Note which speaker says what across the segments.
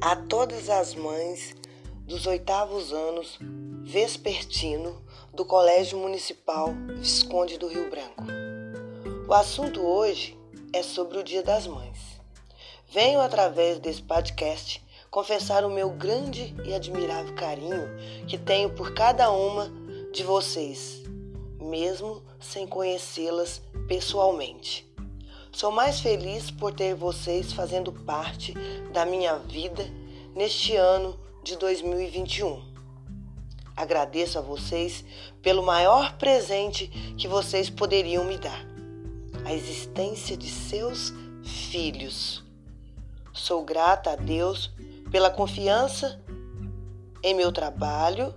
Speaker 1: a todas as mães dos oitavos anos vespertino do Colégio Municipal Visconde do Rio Branco. O assunto hoje é sobre o Dia das Mães. Venho através desse podcast confessar o meu grande e admirável carinho que tenho por cada uma de vocês, mesmo sem conhecê-las pessoalmente. Sou mais feliz por ter vocês fazendo parte da minha vida neste ano de 2021. Agradeço a vocês pelo maior presente que vocês poderiam me dar: a existência de seus filhos. Sou grata a Deus pela confiança em meu trabalho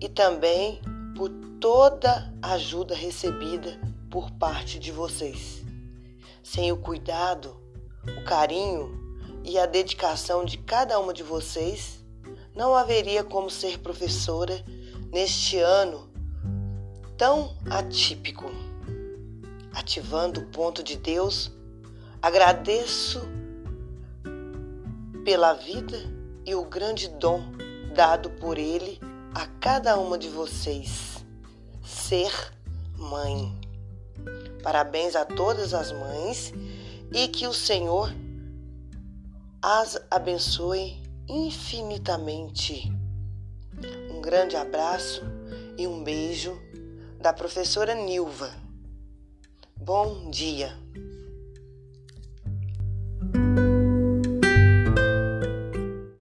Speaker 1: e também por toda a ajuda recebida por parte de vocês. Sem o cuidado, o carinho e a dedicação de cada uma de vocês, não haveria como ser professora neste ano tão atípico. Ativando o ponto de Deus, agradeço pela vida e o grande dom dado por Ele a cada uma de vocês: ser mãe. Parabéns a todas as mães e que o Senhor as abençoe infinitamente. Um grande abraço e um beijo da professora Nilva. Bom dia!